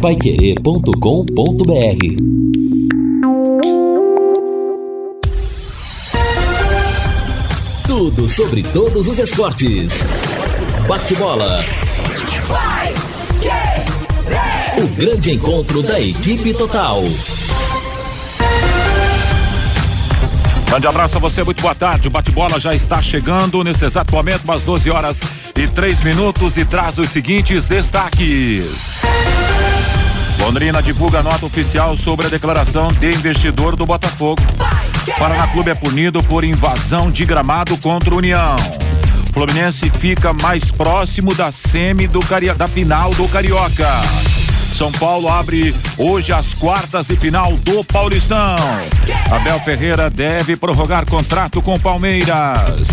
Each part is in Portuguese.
paiquerê.com.br Tudo sobre todos os esportes. Bate-bola. O grande encontro da equipe total. Grande abraço a você, muito boa tarde. O bate-bola já está chegando nesse exato momento, umas 12 horas e 3 minutos, e traz os seguintes destaques. Londrina divulga nota oficial sobre a declaração de investidor do Botafogo. Paraná Clube é punido por invasão de gramado contra União. Fluminense fica mais próximo da semi do Cari... da final do Carioca. São Paulo abre hoje as quartas de final do Paulistão. Abel Ferreira deve prorrogar contrato com Palmeiras.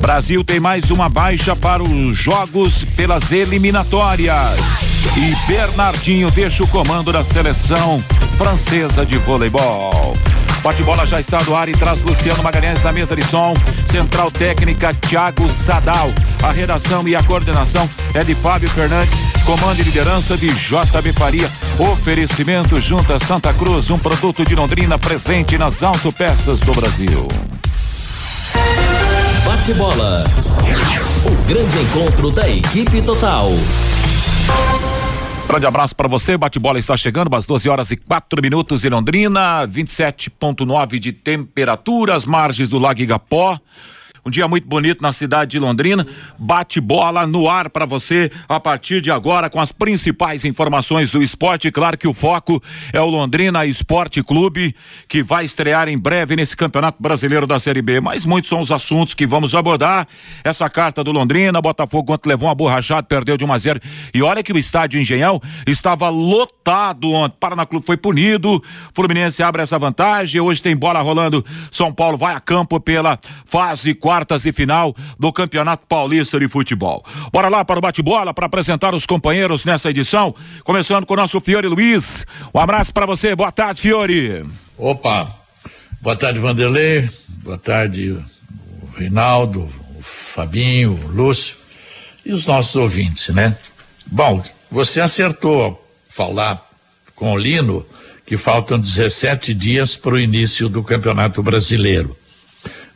Brasil tem mais uma baixa para os jogos pelas eliminatórias. E Bernardinho deixa o comando da seleção francesa de voleibol. Bate-bola já está no ar e traz Luciano Magalhães na mesa de som. Central técnica Thiago Sadal. A redação e a coordenação é de Fábio Fernandes. Comando e liderança de JB Faria. Oferecimento Junta Santa Cruz, um produto de Londrina presente nas autopeças do Brasil. Bate-bola. O grande encontro da equipe total. Grande abraço para você. Bate-bola está chegando, às 12 horas e 4 minutos em Londrina, 27,9 de temperatura, as margens do Lago Igapó. Um dia muito bonito na cidade de Londrina. Bate bola no ar para você a partir de agora com as principais informações do esporte. Claro que o foco é o Londrina Esporte Clube, que vai estrear em breve nesse Campeonato Brasileiro da Série B. Mas muitos são os assuntos que vamos abordar. Essa carta do Londrina, Botafogo ontem levou uma borrachada, perdeu de 1 a 0. E olha que o estádio Engenhão estava lotado ontem. Paraná Clube foi punido. Fluminense abre essa vantagem. Hoje tem bola rolando. São Paulo vai a campo pela fase 4 quartas de final do Campeonato Paulista de Futebol. Bora lá para o bate-bola para apresentar os companheiros nessa edição, começando com o nosso Fiore Luiz. Um abraço para você. Boa tarde, Fiore. Opa. Boa tarde, Vanderlei. Boa tarde, o Reinaldo, o Fabinho, o Lúcio e os nossos ouvintes, né? Bom, você acertou falar com o Lino que faltam 17 dias para o início do Campeonato Brasileiro.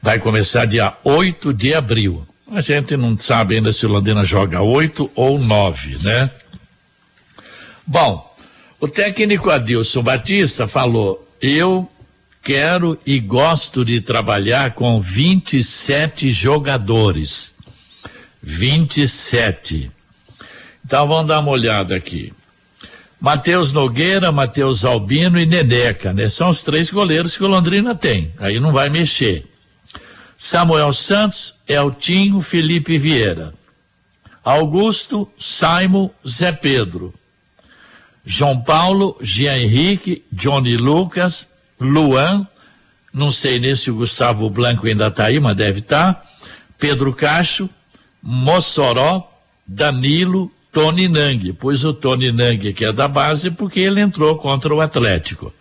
Vai começar dia 8 de abril. A gente não sabe ainda se o Londrina joga 8 ou 9, né? Bom, o técnico Adilson Batista falou: eu quero e gosto de trabalhar com 27 jogadores. 27. Então vamos dar uma olhada aqui. Matheus Nogueira, Matheus Albino e Neneca, né? São os três goleiros que o Londrina tem. Aí não vai mexer. Samuel Santos, Eltinho, Felipe Vieira. Augusto, Simon, Zé Pedro. João Paulo, Jean Henrique, Johnny Lucas, Luan, não sei nem se o Gustavo Blanco ainda está aí, mas deve estar. Tá. Pedro Cacho, Mossoró, Danilo, Tony Nang. Pois o Tony Nang, que é da base, porque ele entrou contra o Atlético.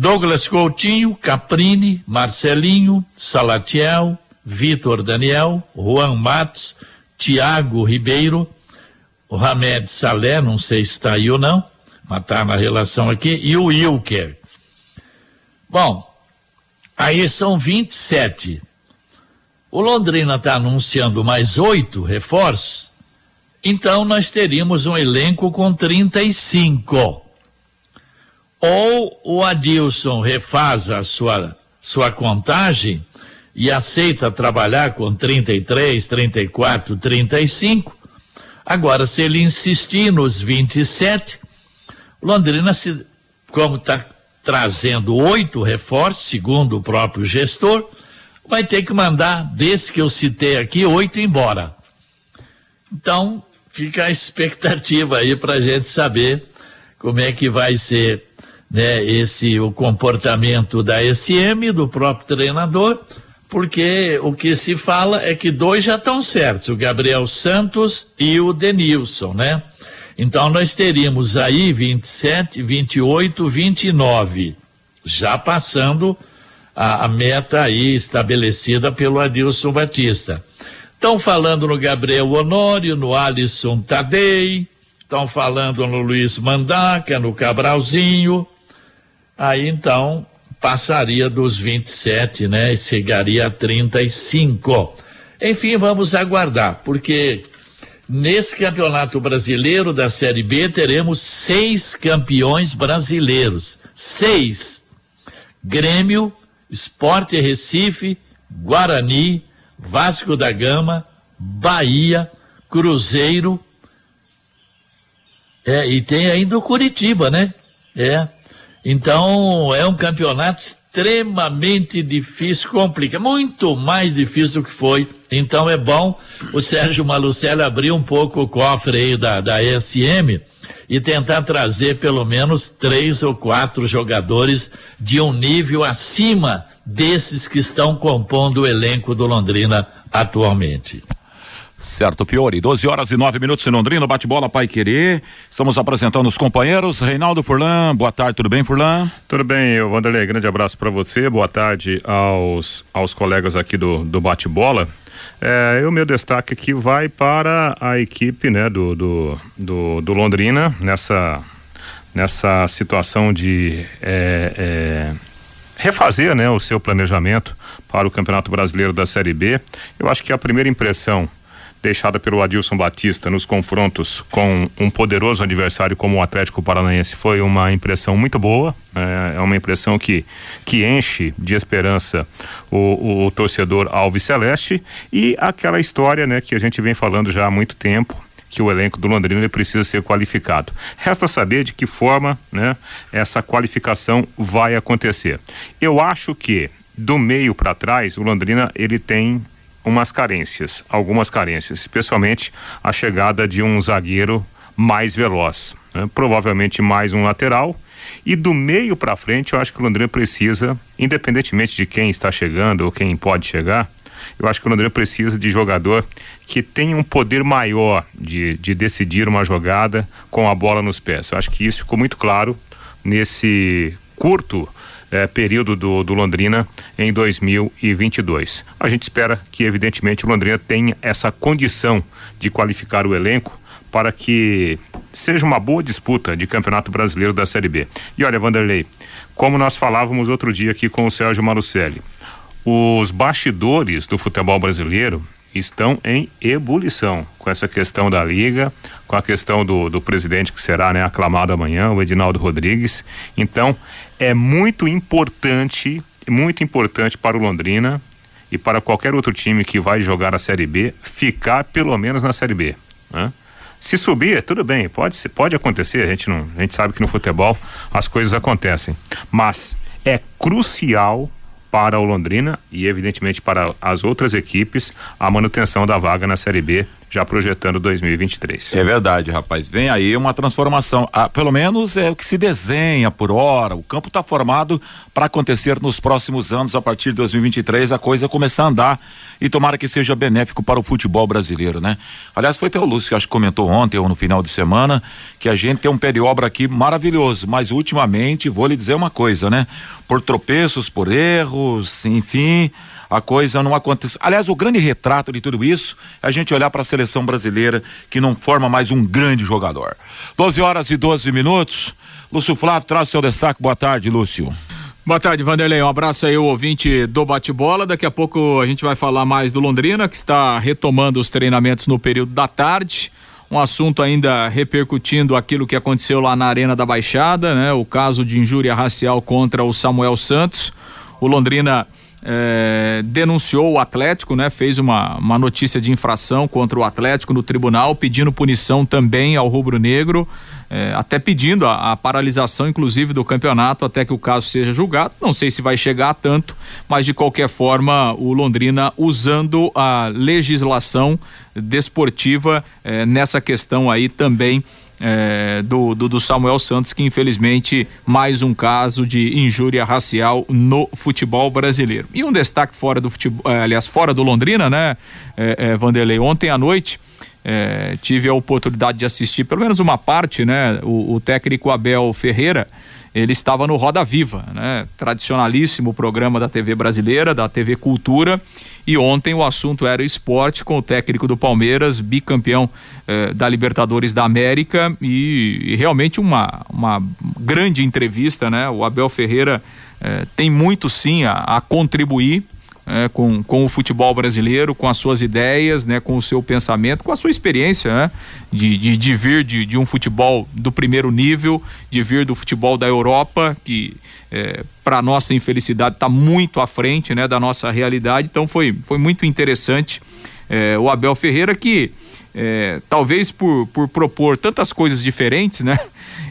Douglas Coutinho, Caprini, Marcelinho, Salatiel, Vitor Daniel, Juan Matos, Tiago Ribeiro, Hamed Salé, não sei se está aí ou não, mas está na relação aqui, e o Wilker. Bom, aí são 27. O Londrina está anunciando mais oito reforços, então nós teríamos um elenco com 35 ou o Adilson refaz a sua, sua contagem e aceita trabalhar com 33, 34, 35. Agora, se ele insistir nos 27, Londrina, se, como está trazendo oito reforços, segundo o próprio gestor, vai ter que mandar, desse que eu citei aqui, oito embora. Então, fica a expectativa aí para a gente saber como é que vai ser né, esse o comportamento da SM, do próprio treinador, porque o que se fala é que dois já estão certos, o Gabriel Santos e o Denilson, né? Então nós teríamos aí 27, 28, 29, já passando a, a meta aí estabelecida pelo Adilson Batista. Estão falando no Gabriel Honório, no Alisson Tadei, estão falando no Luiz Mandaca, no Cabralzinho. Aí então passaria dos 27, né? Chegaria a 35. Enfim, vamos aguardar, porque nesse campeonato brasileiro da Série B teremos seis campeões brasileiros. Seis. Grêmio, Esporte Recife, Guarani, Vasco da Gama, Bahia, Cruzeiro. É, e tem ainda o Curitiba, né? É. Então é um campeonato extremamente difícil, complica, muito mais difícil do que foi. Então é bom o Sérgio Malucelli abrir um pouco o cofre aí da, da ESM e tentar trazer pelo menos três ou quatro jogadores de um nível acima desses que estão compondo o elenco do Londrina atualmente. Certo, Fiore. 12 horas e 9 minutos em Londrina, bate-bola Pai Querer. Estamos apresentando os companheiros. Reinaldo Furlan, boa tarde, tudo bem, Furlan? Tudo bem, Vanderlei. Grande abraço para você. Boa tarde aos, aos colegas aqui do, do bate-bola. É, o meu destaque aqui vai para a equipe né, do, do, do, do Londrina nessa, nessa situação de é, é, refazer né, o seu planejamento para o Campeonato Brasileiro da Série B. Eu acho que a primeira impressão deixada pelo Adilson Batista nos confrontos com um poderoso adversário como o Atlético Paranaense foi uma impressão muito boa. É, é uma impressão que, que enche de esperança o, o torcedor Alves Celeste e aquela história né, que a gente vem falando já há muito tempo que o elenco do Londrina precisa ser qualificado. Resta saber de que forma né, essa qualificação vai acontecer. Eu acho que do meio para trás o Londrina ele tem umas carências, algumas carências, especialmente a chegada de um zagueiro mais veloz, né? provavelmente mais um lateral. E do meio para frente, eu acho que o Londrina precisa, independentemente de quem está chegando ou quem pode chegar, eu acho que o Londrina precisa de jogador que tenha um poder maior de, de decidir uma jogada com a bola nos pés. Eu acho que isso ficou muito claro nesse curto é, período do, do Londrina em 2022. A gente espera que, evidentemente, o Londrina tenha essa condição de qualificar o elenco para que seja uma boa disputa de Campeonato Brasileiro da Série B. E olha, Vanderlei, como nós falávamos outro dia aqui com o Sérgio Marucelli, os bastidores do futebol brasileiro estão em ebulição com essa questão da liga, com a questão do, do presidente que será né, aclamado amanhã, o Edinaldo Rodrigues. Então, é muito importante, muito importante para o Londrina e para qualquer outro time que vai jogar a Série B ficar pelo menos na Série B. Né? Se subir, tudo bem, pode, pode acontecer, a gente, não, a gente sabe que no futebol as coisas acontecem. Mas é crucial para o Londrina e, evidentemente, para as outras equipes a manutenção da vaga na Série B já projetando 2023. É verdade, rapaz. Vem aí uma transformação. Ah, pelo menos é o que se desenha por hora. O campo está formado para acontecer nos próximos anos, a partir de 2023, a coisa começar a andar e tomara que seja benéfico para o futebol brasileiro, né? Aliás, foi o Lúcio que acho que comentou ontem ou no final de semana que a gente tem um pé de obra aqui maravilhoso, mas ultimamente, vou lhe dizer uma coisa, né? Por tropeços, por erros, enfim a coisa não acontece. Aliás, o grande retrato de tudo isso é a gente olhar para a seleção brasileira que não forma mais um grande jogador. 12 horas e 12 minutos. Lúcio Flávio traz seu destaque. Boa tarde, Lúcio. Boa tarde, Vanderlei. Um abraço aí, o ouvinte do bate-bola. Daqui a pouco a gente vai falar mais do Londrina, que está retomando os treinamentos no período da tarde. Um assunto ainda repercutindo aquilo que aconteceu lá na Arena da Baixada, né? O caso de injúria racial contra o Samuel Santos. O Londrina é, denunciou o Atlético, né? Fez uma, uma notícia de infração contra o Atlético no tribunal, pedindo punição também ao rubro-negro, é, até pedindo a, a, paralisação, inclusive, do campeonato até que o caso seja julgado. Não sei se vai chegar a tanto, mas de qualquer forma, o Londrina usando a legislação desportiva é, nessa questão aí também é, do, do, do, Samuel Santos, que infelizmente mais um caso de injúria racial no futebol brasileiro. E um destaque fora do futebol, é, aliás, fora do Londrina, né, é, é Vanderlei? Ontem à noite é, tive a oportunidade de assistir pelo menos uma parte, né? O, o técnico Abel Ferreira, ele estava no Roda Viva, né? Tradicionalíssimo programa da TV brasileira, da TV Cultura. E ontem o assunto era esporte com o técnico do Palmeiras, bicampeão eh, da Libertadores da América e, e, realmente uma, uma grande entrevista, né? O Abel Ferreira eh, tem muito sim a, a contribuir é, com, com o futebol brasileiro, com as suas ideias, né, com o seu pensamento, com a sua experiência né, de, de, de vir de, de um futebol do primeiro nível, de vir do futebol da Europa, que é, para nossa infelicidade está muito à frente né, da nossa realidade. Então foi, foi muito interessante é, o Abel Ferreira que é, talvez por, por propor tantas coisas diferentes, né?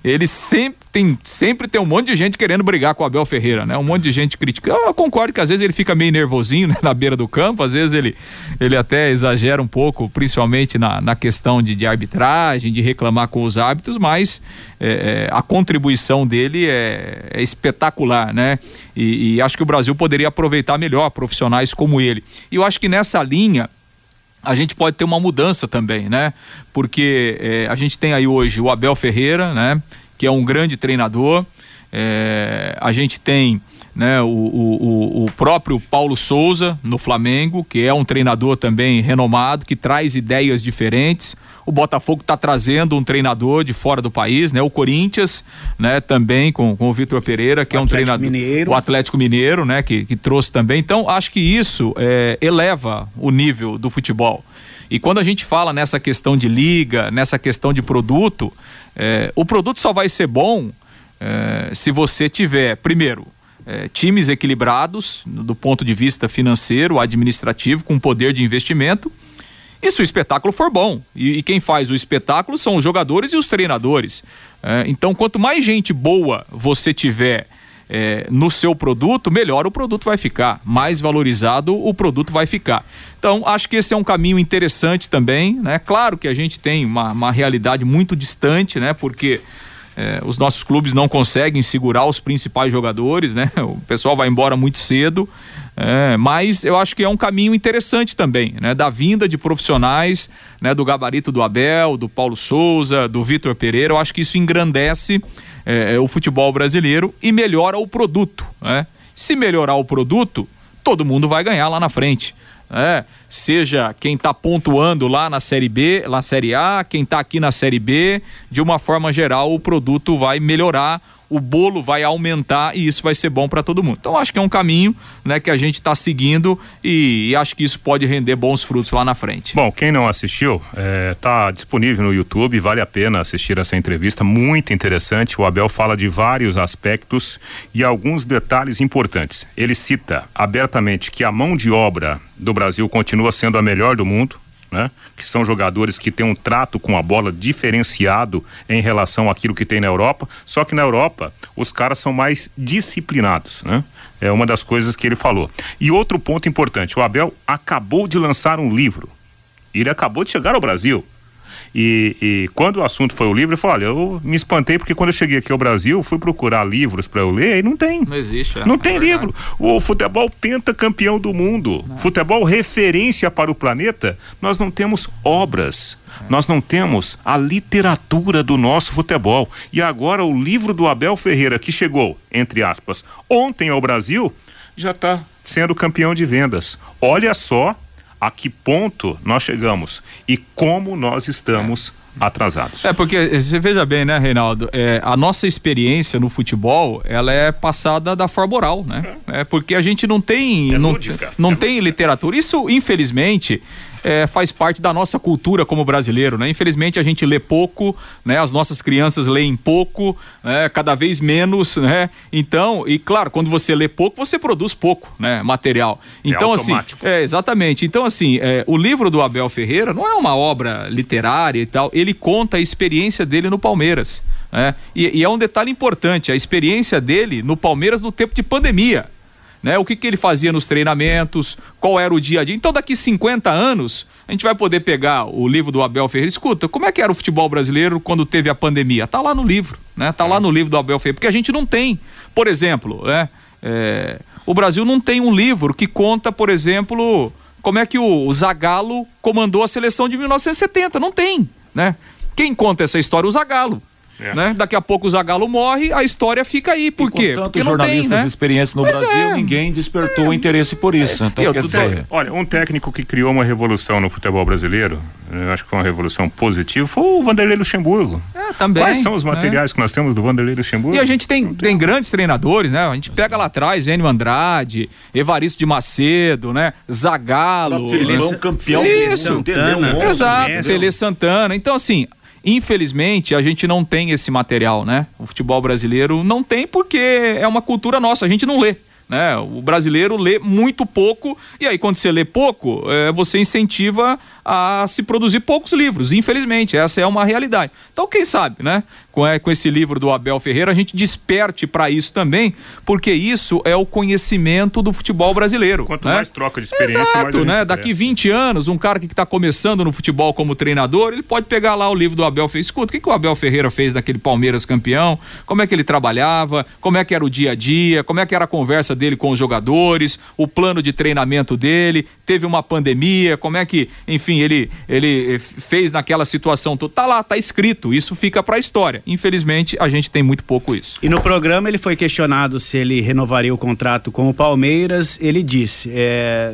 Ele sempre tem, sempre tem um monte de gente querendo brigar com o Abel Ferreira, né? Um monte de gente criticando. Eu concordo que às vezes ele fica meio nervosinho né? na beira do campo, às vezes ele, ele até exagera um pouco, principalmente na, na questão de, de arbitragem, de reclamar com os hábitos, mas é, é, a contribuição dele é, é espetacular, né? E, e acho que o Brasil poderia aproveitar melhor profissionais como ele. E eu acho que nessa linha a gente pode ter uma mudança também, né? Porque é, a gente tem aí hoje o Abel Ferreira, né? Que é um grande treinador. É, a gente tem né, o, o, o próprio Paulo Souza no Flamengo, que é um treinador também renomado, que traz ideias diferentes. O Botafogo está trazendo um treinador de fora do país, né? O Corinthians, né? Também com, com o Vitor Pereira, que o é um treinador. Mineiro. O Atlético Mineiro, né? Que, que trouxe também. Então, acho que isso é, eleva o nível do futebol. E quando a gente fala nessa questão de liga, nessa questão de produto, é, o produto só vai ser bom é, se você tiver, primeiro, é, times equilibrados do ponto de vista financeiro, administrativo, com poder de investimento e se o espetáculo for bom. E, e quem faz o espetáculo são os jogadores e os treinadores. É, então, quanto mais gente boa você tiver é, no seu produto, melhor o produto vai ficar, mais valorizado o produto vai ficar. Então, acho que esse é um caminho interessante também, né? Claro que a gente tem uma, uma realidade muito distante, né? Porque é, os nossos clubes não conseguem segurar os principais jogadores, né? O pessoal vai embora muito cedo. É, mas eu acho que é um caminho interessante também, né? Da vinda de profissionais, né? Do gabarito do Abel, do Paulo Souza, do Vitor Pereira. Eu acho que isso engrandece é, é, o futebol brasileiro e melhora o produto, né? Se melhorar o produto, todo mundo vai ganhar lá na frente é, seja quem está pontuando lá na Série B, na Série A, quem está aqui na Série B, de uma forma geral o produto vai melhorar o bolo vai aumentar e isso vai ser bom para todo mundo. Então acho que é um caminho, né, que a gente está seguindo e, e, acho que isso pode render bons frutos lá na frente. Bom, quem não assistiu, está é, disponível no YouTube, vale a pena assistir essa entrevista, muito interessante. O Abel fala de vários aspectos e alguns detalhes importantes. Ele cita abertamente que a mão de obra do Brasil continua sendo a melhor do mundo né? Que são jogadores que têm um trato com a bola diferenciado em relação àquilo que tem na Europa. Só que na Europa os caras são mais disciplinados, né? É uma das coisas que ele falou. E outro ponto importante: o Abel acabou de lançar um livro. Ele acabou de chegar ao Brasil. E, e, quando o assunto foi o livro, eu falei, olha, eu me espantei porque quando eu cheguei aqui ao Brasil, fui procurar livros para eu ler e não tem. Não existe. É, não tem é livro. O futebol pentacampeão do mundo, não. futebol referência para o planeta, nós não temos obras. É. Nós não temos a literatura do nosso futebol. E agora o livro do Abel Ferreira, que chegou, entre aspas, ontem ao Brasil, já está sendo campeão de vendas. Olha só a que ponto nós chegamos e como nós estamos atrasados. É porque você veja bem, né, Reinaldo? É, a nossa experiência no futebol, ela é passada da forma oral, né? É, é porque a gente não tem, é não, não é tem literatura. Isso, infelizmente, é, faz parte da nossa cultura como brasileiro, né? Infelizmente a gente lê pouco, né? As nossas crianças leem pouco, né? Cada vez menos, né? Então, e claro, quando você lê pouco, você produz pouco, né? Material. É então, é assim, é, exatamente. Então, assim, é, o livro do Abel Ferreira não é uma obra literária e tal, ele conta a experiência dele no Palmeiras. Né? E, e é um detalhe importante, a experiência dele no Palmeiras no tempo de pandemia né? O que, que ele fazia nos treinamentos, qual era o dia a dia. Então, daqui 50 anos, a gente vai poder pegar o livro do Abel Ferreira. Escuta, como é que era o futebol brasileiro quando teve a pandemia? Tá lá no livro, né? Tá lá no livro do Abel Ferreira, porque a gente não tem, por exemplo, né? É, o Brasil não tem um livro que conta, por exemplo, como é que o, o Zagallo comandou a seleção de 1970. Não tem, né? Quem conta essa história? O Zagallo. É. Né? Daqui a pouco o Zagalo morre, a história fica aí. Por quê? Porque não jornalistas tem, né? experientes no Brasil, é. ninguém despertou é. interesse por isso. Então, eu, dizer... Olha, um técnico que criou uma revolução no futebol brasileiro, eu acho que foi uma revolução positiva, foi o Vanderlei Luxemburgo. É, também. Quais são os né? materiais que nós temos do Vanderlei Luxemburgo? E a gente tem, tem grandes treinadores, né? A gente pega lá atrás, Enio Andrade, Evaristo de Macedo, né? Zagalo. Filipão, campeão. Isso. Santana. Exato, Tele Santana. Então, assim, Infelizmente, a gente não tem esse material, né? O futebol brasileiro não tem porque é uma cultura nossa, a gente não lê. Né? O brasileiro lê muito pouco, e aí, quando você lê pouco, é, você incentiva a se produzir poucos livros, infelizmente, essa é uma realidade. Então, quem sabe, né? Com, é, com esse livro do Abel Ferreira, a gente desperte para isso também, porque isso é o conhecimento do futebol brasileiro. Quanto né? mais troca de experiência, Exato, mais né? Daqui 20 anos, um cara que está começando no futebol como treinador, ele pode pegar lá o livro do Abel Ferreira. Escuta, o que, que o Abel Ferreira fez naquele Palmeiras campeão? Como é que ele trabalhava? Como é que era o dia a dia? Como é que era a conversa dele com os jogadores? O plano de treinamento dele? Teve uma pandemia? Como é que, enfim, ele, ele fez naquela situação? Tá lá, tá escrito. Isso fica para a história. Infelizmente, a gente tem muito pouco isso. E no programa ele foi questionado se ele renovaria o contrato com o Palmeiras. Ele disse: é,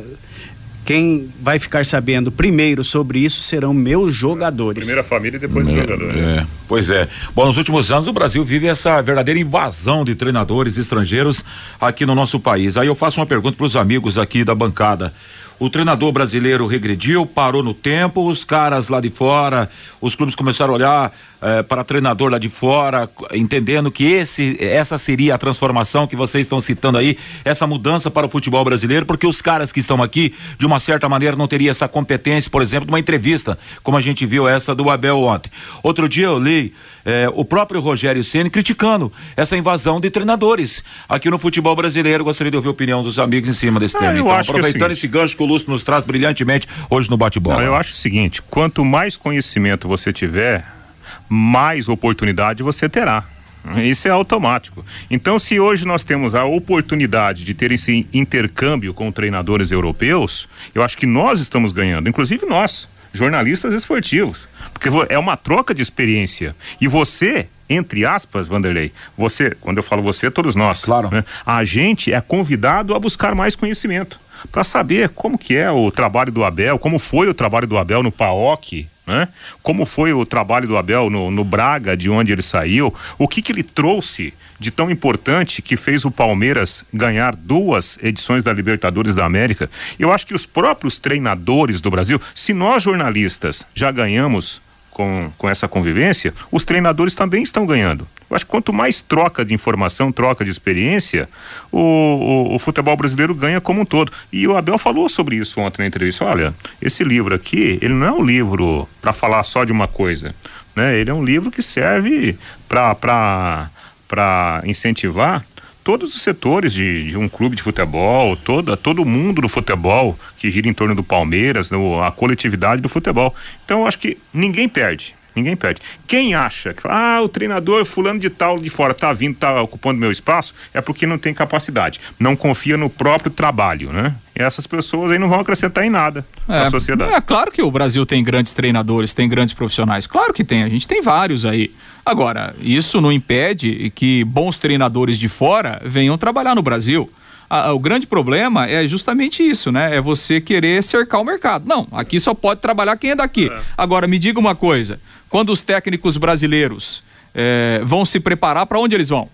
quem vai ficar sabendo primeiro sobre isso serão meus jogadores. Primeiro a família e depois é, os jogadores. É, pois é. Bom, nos últimos anos o Brasil vive essa verdadeira invasão de treinadores estrangeiros aqui no nosso país. Aí eu faço uma pergunta para os amigos aqui da bancada o treinador brasileiro regrediu, parou no tempo, os caras lá de fora, os clubes começaram a olhar eh, para treinador lá de fora, entendendo que esse, essa seria a transformação que vocês estão citando aí, essa mudança para o futebol brasileiro, porque os caras que estão aqui, de uma certa maneira, não teriam essa competência, por exemplo, de uma entrevista, como a gente viu essa do Abel ontem. Outro dia eu li eh, o próprio Rogério Ceni criticando essa invasão de treinadores aqui no futebol brasileiro. Gostaria de ouvir a opinião dos amigos em cima desse ah, tema. Então, aproveitando esse gancho que o Lúcio nos traz brilhantemente hoje no bate-bola. Eu acho o seguinte: quanto mais conhecimento você tiver, mais oportunidade você terá. Isso é automático. Então, se hoje nós temos a oportunidade de ter esse intercâmbio com treinadores europeus, eu acho que nós estamos ganhando, inclusive nós, jornalistas esportivos, porque é uma troca de experiência. E você, entre aspas, Vanderlei, você, quando eu falo você, todos nós, claro. Né? a gente é convidado a buscar mais conhecimento para saber como que é o trabalho do Abel, como foi o trabalho do Abel no PAOC, né? Como foi o trabalho do Abel no, no Braga, de onde ele saiu, o que que ele trouxe de tão importante que fez o Palmeiras ganhar duas edições da Libertadores da América. Eu acho que os próprios treinadores do Brasil, se nós jornalistas já ganhamos com, com essa convivência, os treinadores também estão ganhando. Eu acho que quanto mais troca de informação, troca de experiência, o, o, o, futebol brasileiro ganha como um todo. E o Abel falou sobre isso ontem na entrevista. Olha, esse livro aqui, ele não é um livro para falar só de uma coisa. Né? Ele é um livro que serve para incentivar todos os setores de, de, um clube de futebol, toda, todo mundo do futebol que gira em torno do Palmeiras, no, a coletividade do futebol. Então eu acho que ninguém perde. Ninguém perde. Quem acha que ah, o treinador fulano de tal de fora tá vindo, tá ocupando meu espaço, é porque não tem capacidade. Não confia no próprio trabalho, né? E essas pessoas aí não vão acrescentar em nada é, na sociedade. É claro que o Brasil tem grandes treinadores, tem grandes profissionais. Claro que tem, a gente tem vários aí. Agora, isso não impede que bons treinadores de fora venham trabalhar no Brasil o grande problema é justamente isso, né? É você querer cercar o mercado. Não, aqui só pode trabalhar quem é daqui. É. Agora, me diga uma coisa: quando os técnicos brasileiros é, vão se preparar, para onde eles vão?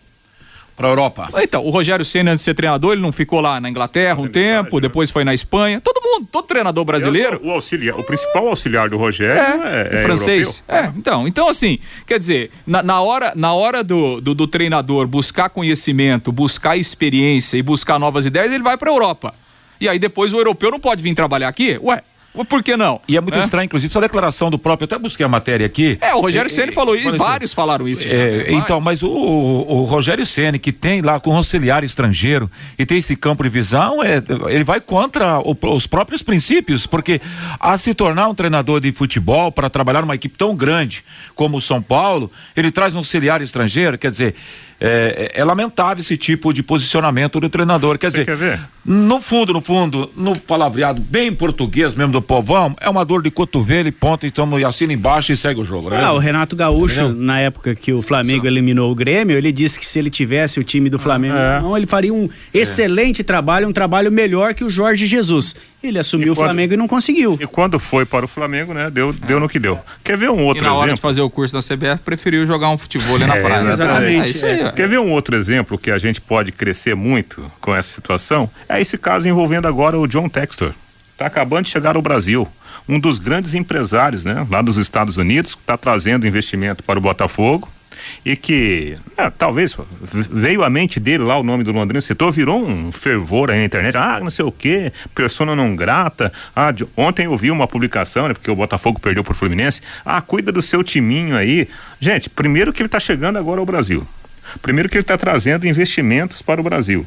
para a Europa. Então, o Rogério Senna, antes de ser treinador, ele não ficou lá na Inglaterra um tempo, né? depois foi na Espanha. Todo mundo, todo treinador brasileiro. O, auxiliar, o principal auxiliar do Rogério é, é, é francês. Europeu. É, então, então assim, quer dizer, na, na hora, na hora do, do, do treinador buscar conhecimento, buscar experiência e buscar novas ideias, ele vai para a Europa. E aí depois o europeu não pode vir trabalhar aqui? Ué, Por que não? E é muito é? estranho, inclusive, essa declaração do próprio, eu até busquei a matéria aqui. É, o Rogério Ceni falou isso, vários falaram isso. Já, é, então, mas o, o Rogério Ceni que tem lá com auxiliar estrangeiro e tem esse campo de visão, é, ele vai contra o, os próprios princípios, porque a se tornar um treinador de futebol para trabalhar numa equipe tão grande como o São Paulo, ele traz um auxiliar estrangeiro, quer dizer, é, é, lamentável esse tipo de posicionamento do treinador. Quer Você dizer, quer ver? no fundo, no fundo, no palavreado bem português mesmo do povão, é uma dor de cotovelo e ponto, então assina embaixo e segue o jogo. Né? Ah, o Renato Gaúcho, na época que o Flamengo Sim. eliminou o Grêmio, ele disse que se ele tivesse o time do Flamengo, é. não, ele faria um excelente trabalho, um trabalho melhor que o Jorge Jesus. Ele assumiu quando, o Flamengo e não conseguiu. E quando foi para o Flamengo, né? Deu, deu no que deu. Quer ver um outro e na exemplo? hora de fazer o curso da CBF, preferiu jogar um futebol ali na é, praia. Exatamente. É isso aí, Quer ver um outro exemplo que a gente pode crescer muito com essa situação? É esse caso envolvendo agora o John Textor. Está acabando de chegar ao Brasil. Um dos grandes empresários, né? Lá dos Estados Unidos, que está trazendo investimento para o Botafogo e que é, talvez veio à mente dele lá o nome do Londrina citou, virou um fervor aí na internet, ah, não sei o que, persona não grata, ah, de, ontem eu vi uma publicação, né, porque o Botafogo perdeu pro Fluminense, ah, cuida do seu timinho aí, gente, primeiro que ele está chegando agora ao Brasil, primeiro que ele está trazendo investimentos para o Brasil,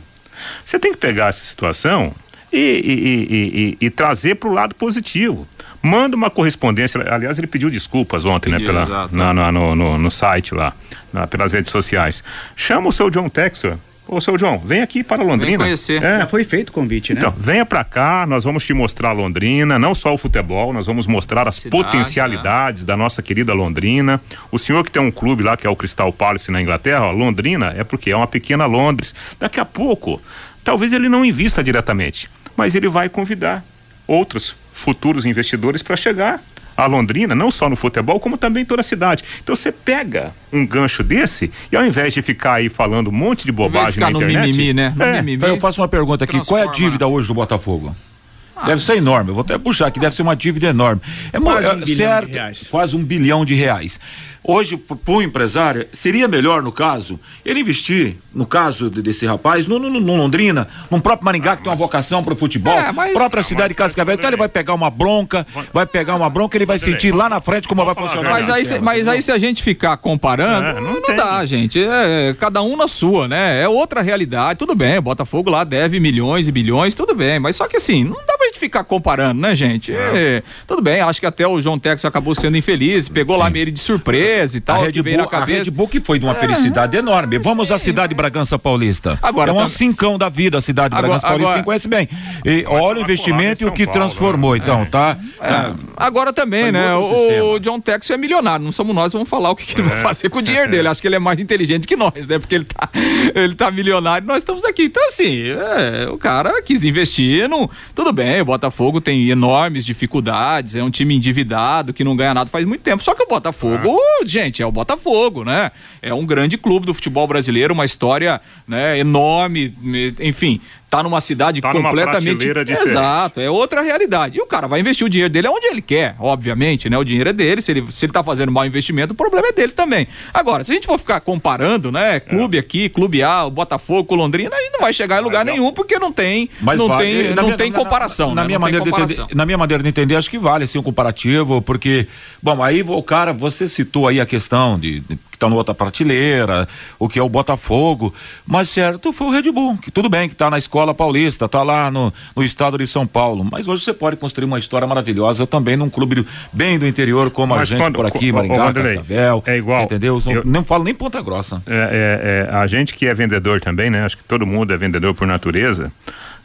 você tem que pegar essa situação e, e, e, e trazer para o lado positivo manda uma correspondência. Aliás, ele pediu desculpas ontem, né, pediu, né? Pela, na, na, no, no, no, site lá, na, pelas redes sociais. Chama o seu John Textor. Ô, seu João, vem aqui para Londrina. Vem conhecer. É. Já foi feito o convite, né? Então, venha para cá, nós vamos te mostrar Londrina, não só o futebol, nós vamos mostrar as Cidade, potencialidades né? da nossa querida Londrina. O senhor que tem um clube lá, que é o Crystal Palace na Inglaterra, ó, Londrina é porque é uma pequena Londres. Daqui a pouco, talvez ele não invista diretamente, mas ele vai convidar outros futuros investidores para chegar a Londrina, não só no futebol, como também em toda a cidade. Então você pega um gancho desse e ao invés de ficar aí falando um monte de bobagem na internet, no mimimi, né? No é, mimimi, então eu faço uma pergunta aqui, qual é a dívida hoje do Botafogo? Ah, deve ser enorme, eu vou até puxar aqui, deve ser uma dívida enorme. É quase um bilhão certo, de reais. Quase um bilhão de reais. Hoje, para o empresário, seria melhor, no caso, ele investir, no caso desse rapaz, no, no, no Londrina, num próprio Maringá, que tem uma vocação para o futebol, é, mas, própria não, cidade de Cascavel. Então ele vai pegar uma bronca, vai pegar uma bronca, ele vai sentir lá na frente como vai funcionar. Mas aí, se, mas aí se a gente ficar comparando, é, não, não dá, gente. É, cada um na sua, né? É outra realidade. Tudo bem, Botafogo lá deve milhões e bilhões, tudo bem. Mas só que assim, não dá pra gente ficar comparando, né, gente? É. tudo bem, acho que até o João Tex acabou sendo infeliz, pegou Sim. lá meio de surpresa e tal. A Red, Bull, na cabeça. a Red Bull que foi de uma é, felicidade enorme. Vamos à cidade Bragança Paulista. Agora, é um cincão da vida a cidade de Bragança Paulista, agora, quem conhece bem. E olha o investimento e o que Paulo, transformou, né? então, é. tá? É. Agora também, né? O, o, John Tex é milionário, não somos nós, vamos falar o que, que ele vai é. fazer com o dinheiro dele. Acho que ele é mais inteligente que nós, né? Porque ele tá, ele tá milionário, nós estamos aqui. Então, assim, é, o cara quis investir, não, tudo bem, o Botafogo tem enormes dificuldades, é um time endividado que não ganha nada faz muito tempo. Só que o Botafogo, gente, é o Botafogo, né? É um grande clube do futebol brasileiro, uma história né, enorme, enfim, tá numa cidade tá completamente numa exato é outra realidade. E o cara vai investir o dinheiro dele onde ele quer obviamente né? O dinheiro é dele se ele se ele tá fazendo mau investimento o problema é dele também. Agora se a gente for ficar comparando né clube é. aqui clube A o Botafogo com Londrina a gente não vai chegar em lugar nenhum porque não tem Mas não vale, tem não minha, tem comparação na, na, né? minha maneira de entender na minha maneira de entender acho que vale assim um comparativo porque bom aí o cara você citou aí a questão de, de que tá na outra prateleira o que é o Botafogo mas certo foi o Red Bull que tudo bem que tá na escola Escola Paulista, tá lá no, no estado de São Paulo. Mas hoje você pode construir uma história maravilhosa também num clube bem do interior, como Mas a gente quando, por aqui, Maringá, o Cascavel. É igual. entendeu? Eu, não falo nem Ponta Grossa. É, é, é, a gente que é vendedor também, né? Acho que todo mundo é vendedor por natureza.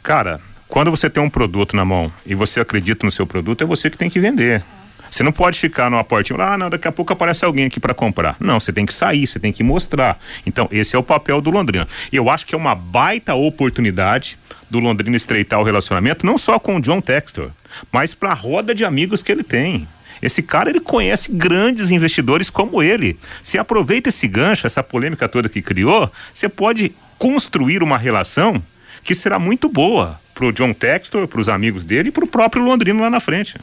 Cara, quando você tem um produto na mão e você acredita no seu produto, é você que tem que vender. Você não pode ficar numa portinha, ah, não, daqui a pouco aparece alguém aqui para comprar. Não, você tem que sair, você tem que mostrar. Então, esse é o papel do Londrina. Eu acho que é uma baita oportunidade do Londrina estreitar o relacionamento, não só com o John Textor, mas para a roda de amigos que ele tem. Esse cara ele conhece grandes investidores como ele. Se aproveita esse gancho, essa polêmica toda que criou, você pode construir uma relação que será muito boa para o John Textor, para os amigos dele e para o próprio Londrino lá na frente.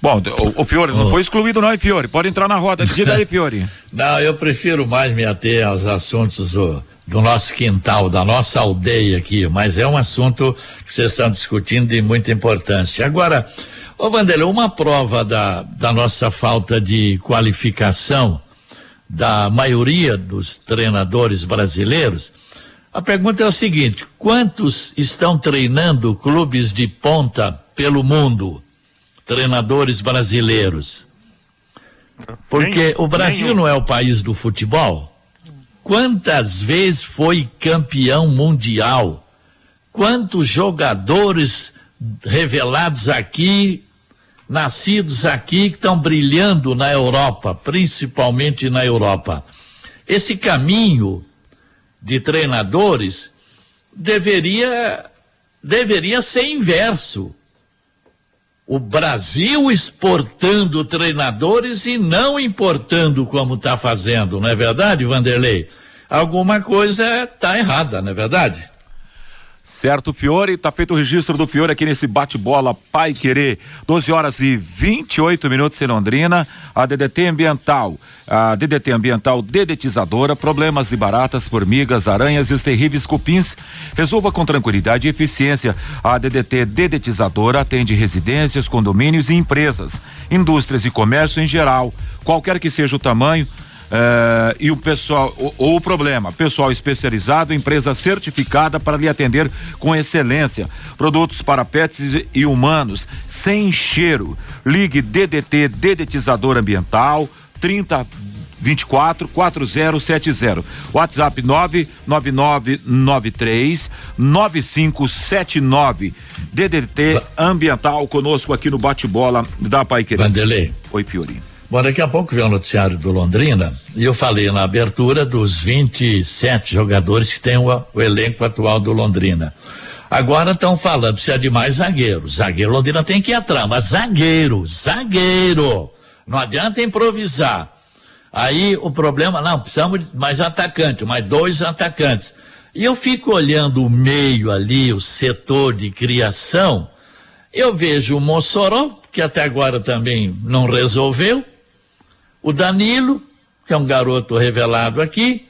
Bom, o, o Fiore oh. não foi excluído não, hein, Fiore? Pode entrar na roda. Diga aí, Fiore. não, eu prefiro mais me ater aos assuntos do, do nosso quintal, da nossa aldeia aqui, mas é um assunto que vocês estão discutindo de muita importância. Agora, ô Vanderlei, uma prova da, da nossa falta de qualificação da maioria dos treinadores brasileiros, a pergunta é o seguinte: quantos estão treinando clubes de ponta pelo mundo? Treinadores brasileiros. Porque o Brasil não é o país do futebol. Quantas vezes foi campeão mundial? Quantos jogadores revelados aqui, nascidos aqui, que estão brilhando na Europa, principalmente na Europa? Esse caminho de treinadores deveria, deveria ser inverso. O Brasil exportando treinadores e não importando como está fazendo, não é verdade, Vanderlei? Alguma coisa está errada, não é verdade? Certo, Fiore, tá feito o registro do Fiore aqui nesse bate-bola Pai Querer. 12 horas e 28 minutos em Londrina. A DDT Ambiental, a DDT Ambiental dedetizadora, problemas de baratas, formigas, aranhas e os terríveis cupins. Resolva com tranquilidade e eficiência. A DDT dedetizadora atende residências, condomínios e empresas, indústrias e comércio em geral. Qualquer que seja o tamanho, Uh, e o pessoal, ou o problema, pessoal especializado, empresa certificada para lhe atender com excelência. Produtos para pets e humanos, sem cheiro. Ligue DDT Dedetizador Ambiental 30 24 4070. WhatsApp 99993 9579. DDT Ambiental conosco aqui no bate-bola da Pai Querer. Vanderlei. Oi, Fiori. Bom, daqui a pouco vem o noticiário do Londrina e eu falei na abertura dos 27 jogadores que tem o, o elenco atual do Londrina. Agora estão falando, precisa de mais zagueiro. Zagueiro, Londrina tem que atrás, mas zagueiro, zagueiro. Não adianta improvisar. Aí o problema, não, precisamos de mais atacante, mais dois atacantes. E eu fico olhando o meio ali, o setor de criação, eu vejo o Mossoró, que até agora também não resolveu, o Danilo, que é um garoto revelado aqui,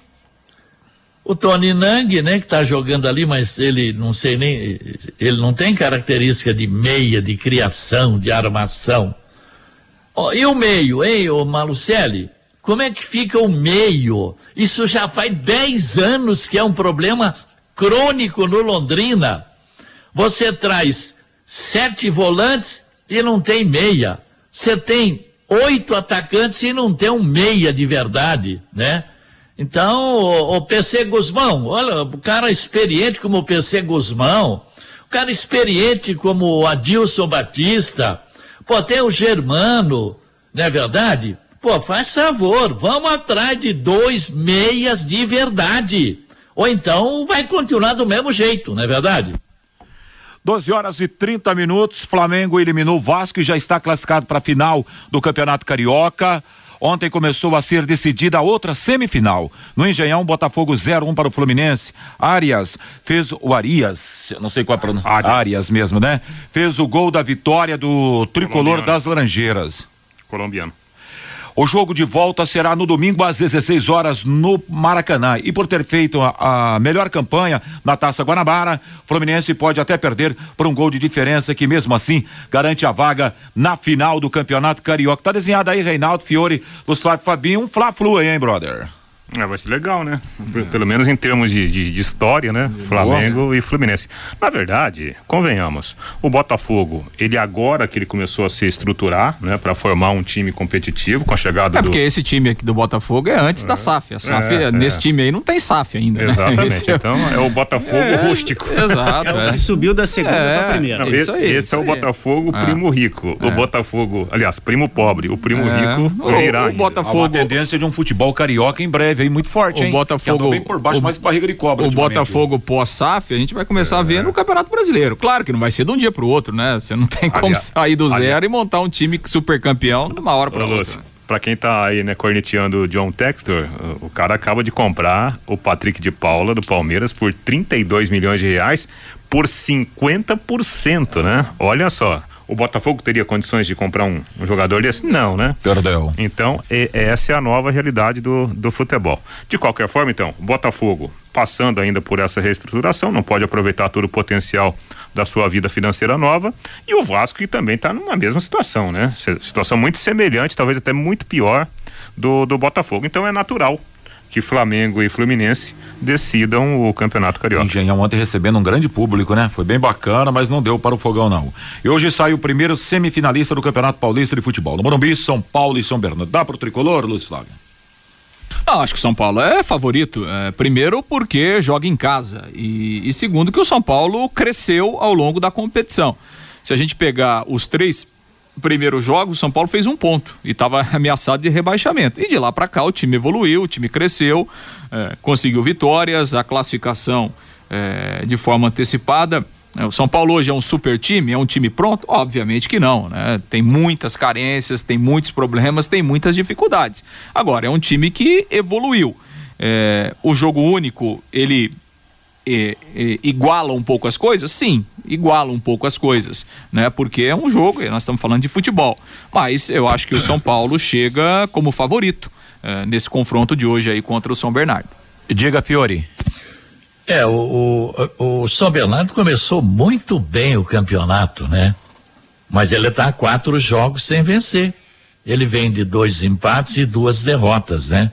o Tony Nang, né, que está jogando ali, mas ele não sei nem, ele não tem característica de meia, de criação, de armação. Oh, e o meio, hein, ô Malucelli? Como é que fica o meio? Isso já faz 10 anos que é um problema crônico no Londrina. Você traz sete volantes e não tem meia. Você tem oito atacantes e não tem um meia de verdade, né? Então, o, o PC Guzmão, olha, o cara experiente como o PC Guzmão, o cara experiente como o Adilson Batista, pô, tem o Germano, não é verdade? Pô, faz favor, vamos atrás de dois meias de verdade. Ou então vai continuar do mesmo jeito, não é verdade? 12 horas e 30 minutos. Flamengo eliminou o Vasco e já está classificado para a final do Campeonato Carioca. Ontem começou a ser decidida a outra semifinal. No Engenhão, Botafogo 0-1 para o Fluminense. Arias fez o Arias, não sei qual é a pronúncia. Arias. Arias mesmo, né? Fez o gol da vitória do tricolor Colombiano. das Laranjeiras. Colombiano. O jogo de volta será no domingo às 16 horas no Maracanã. E por ter feito a, a melhor campanha na Taça Guanabara, Fluminense pode até perder por um gol de diferença que mesmo assim garante a vaga na final do Campeonato Carioca. Tá desenhado aí Reinaldo Fiore, Gustavo Fabinho, um Fla-Flu aí, hein, brother? É, vai ser legal, né? Pelo menos em termos de, de, de história, né? Flamengo e Fluminense. Na verdade, convenhamos, o Botafogo, ele agora que ele começou a se estruturar, né? Para formar um time competitivo com a chegada é do... porque esse time aqui do Botafogo é antes é. da SAF. A SAF, é, nesse é. time aí não tem SAF ainda, né? Exatamente. Né? Então é o Botafogo é, rústico. Exato. É o que subiu da segunda para a primeira. Não, isso aí, esse é o Botafogo primo rico. O Botafogo, aliás, primo pobre. O primo rico virá. O, o Botafogo... Há uma tendência de um futebol carioca em breve aí muito forte, hein? O Botafogo bem por baixo, o, mais barriga de cobra. O Botafogo pós-SAF, a gente vai começar é. a ver no Campeonato Brasileiro. Claro que não vai ser de um dia pro outro, né? Você não tem como aliás, sair do zero aliás. e montar um time super campeão de uma hora para outra. Lúcio, para quem tá aí, né, corneteando o John Textor, o cara acaba de comprar o Patrick de Paula do Palmeiras por 32 milhões de reais por 50%, né? Olha só. O Botafogo teria condições de comprar um, um jogador desse? Não, né? Perdeu. Então, e, essa é a nova realidade do, do futebol. De qualquer forma, então, o Botafogo passando ainda por essa reestruturação, não pode aproveitar todo o potencial da sua vida financeira nova. E o Vasco que também está numa mesma situação, né? Situação muito semelhante, talvez até muito pior do, do Botafogo. Então é natural que Flamengo e Fluminense decidam o Campeonato Carioca. Engenhão ontem recebendo um grande público, né? Foi bem bacana, mas não deu para o fogão não. E hoje sai o primeiro semifinalista do Campeonato Paulista de Futebol. No Morumbi, São Paulo e São Bernardo. Dá para o tricolor, Luiz Flávio? Não, acho que o São Paulo é favorito. É, primeiro porque joga em casa e, e segundo que o São Paulo cresceu ao longo da competição. Se a gente pegar os três primeiros jogos, o São Paulo fez um ponto e estava ameaçado de rebaixamento. E de lá para cá o time evoluiu, o time cresceu, é, conseguiu vitórias, a classificação é, de forma antecipada. É, o São Paulo hoje é um super time, é um time pronto? Obviamente que não, né? Tem muitas carências, tem muitos problemas, tem muitas dificuldades. Agora, é um time que evoluiu. É, o jogo único, ele é, é, iguala um pouco as coisas? Sim, iguala um pouco as coisas, né? Porque é um jogo e nós estamos falando de futebol. Mas eu acho que o São Paulo chega como favorito é, nesse confronto de hoje aí contra o São Bernardo. Diga, Fiore. É, o, o, o São Bernardo começou muito bem o campeonato, né? Mas ele está quatro jogos sem vencer. Ele vem de dois empates e duas derrotas, né?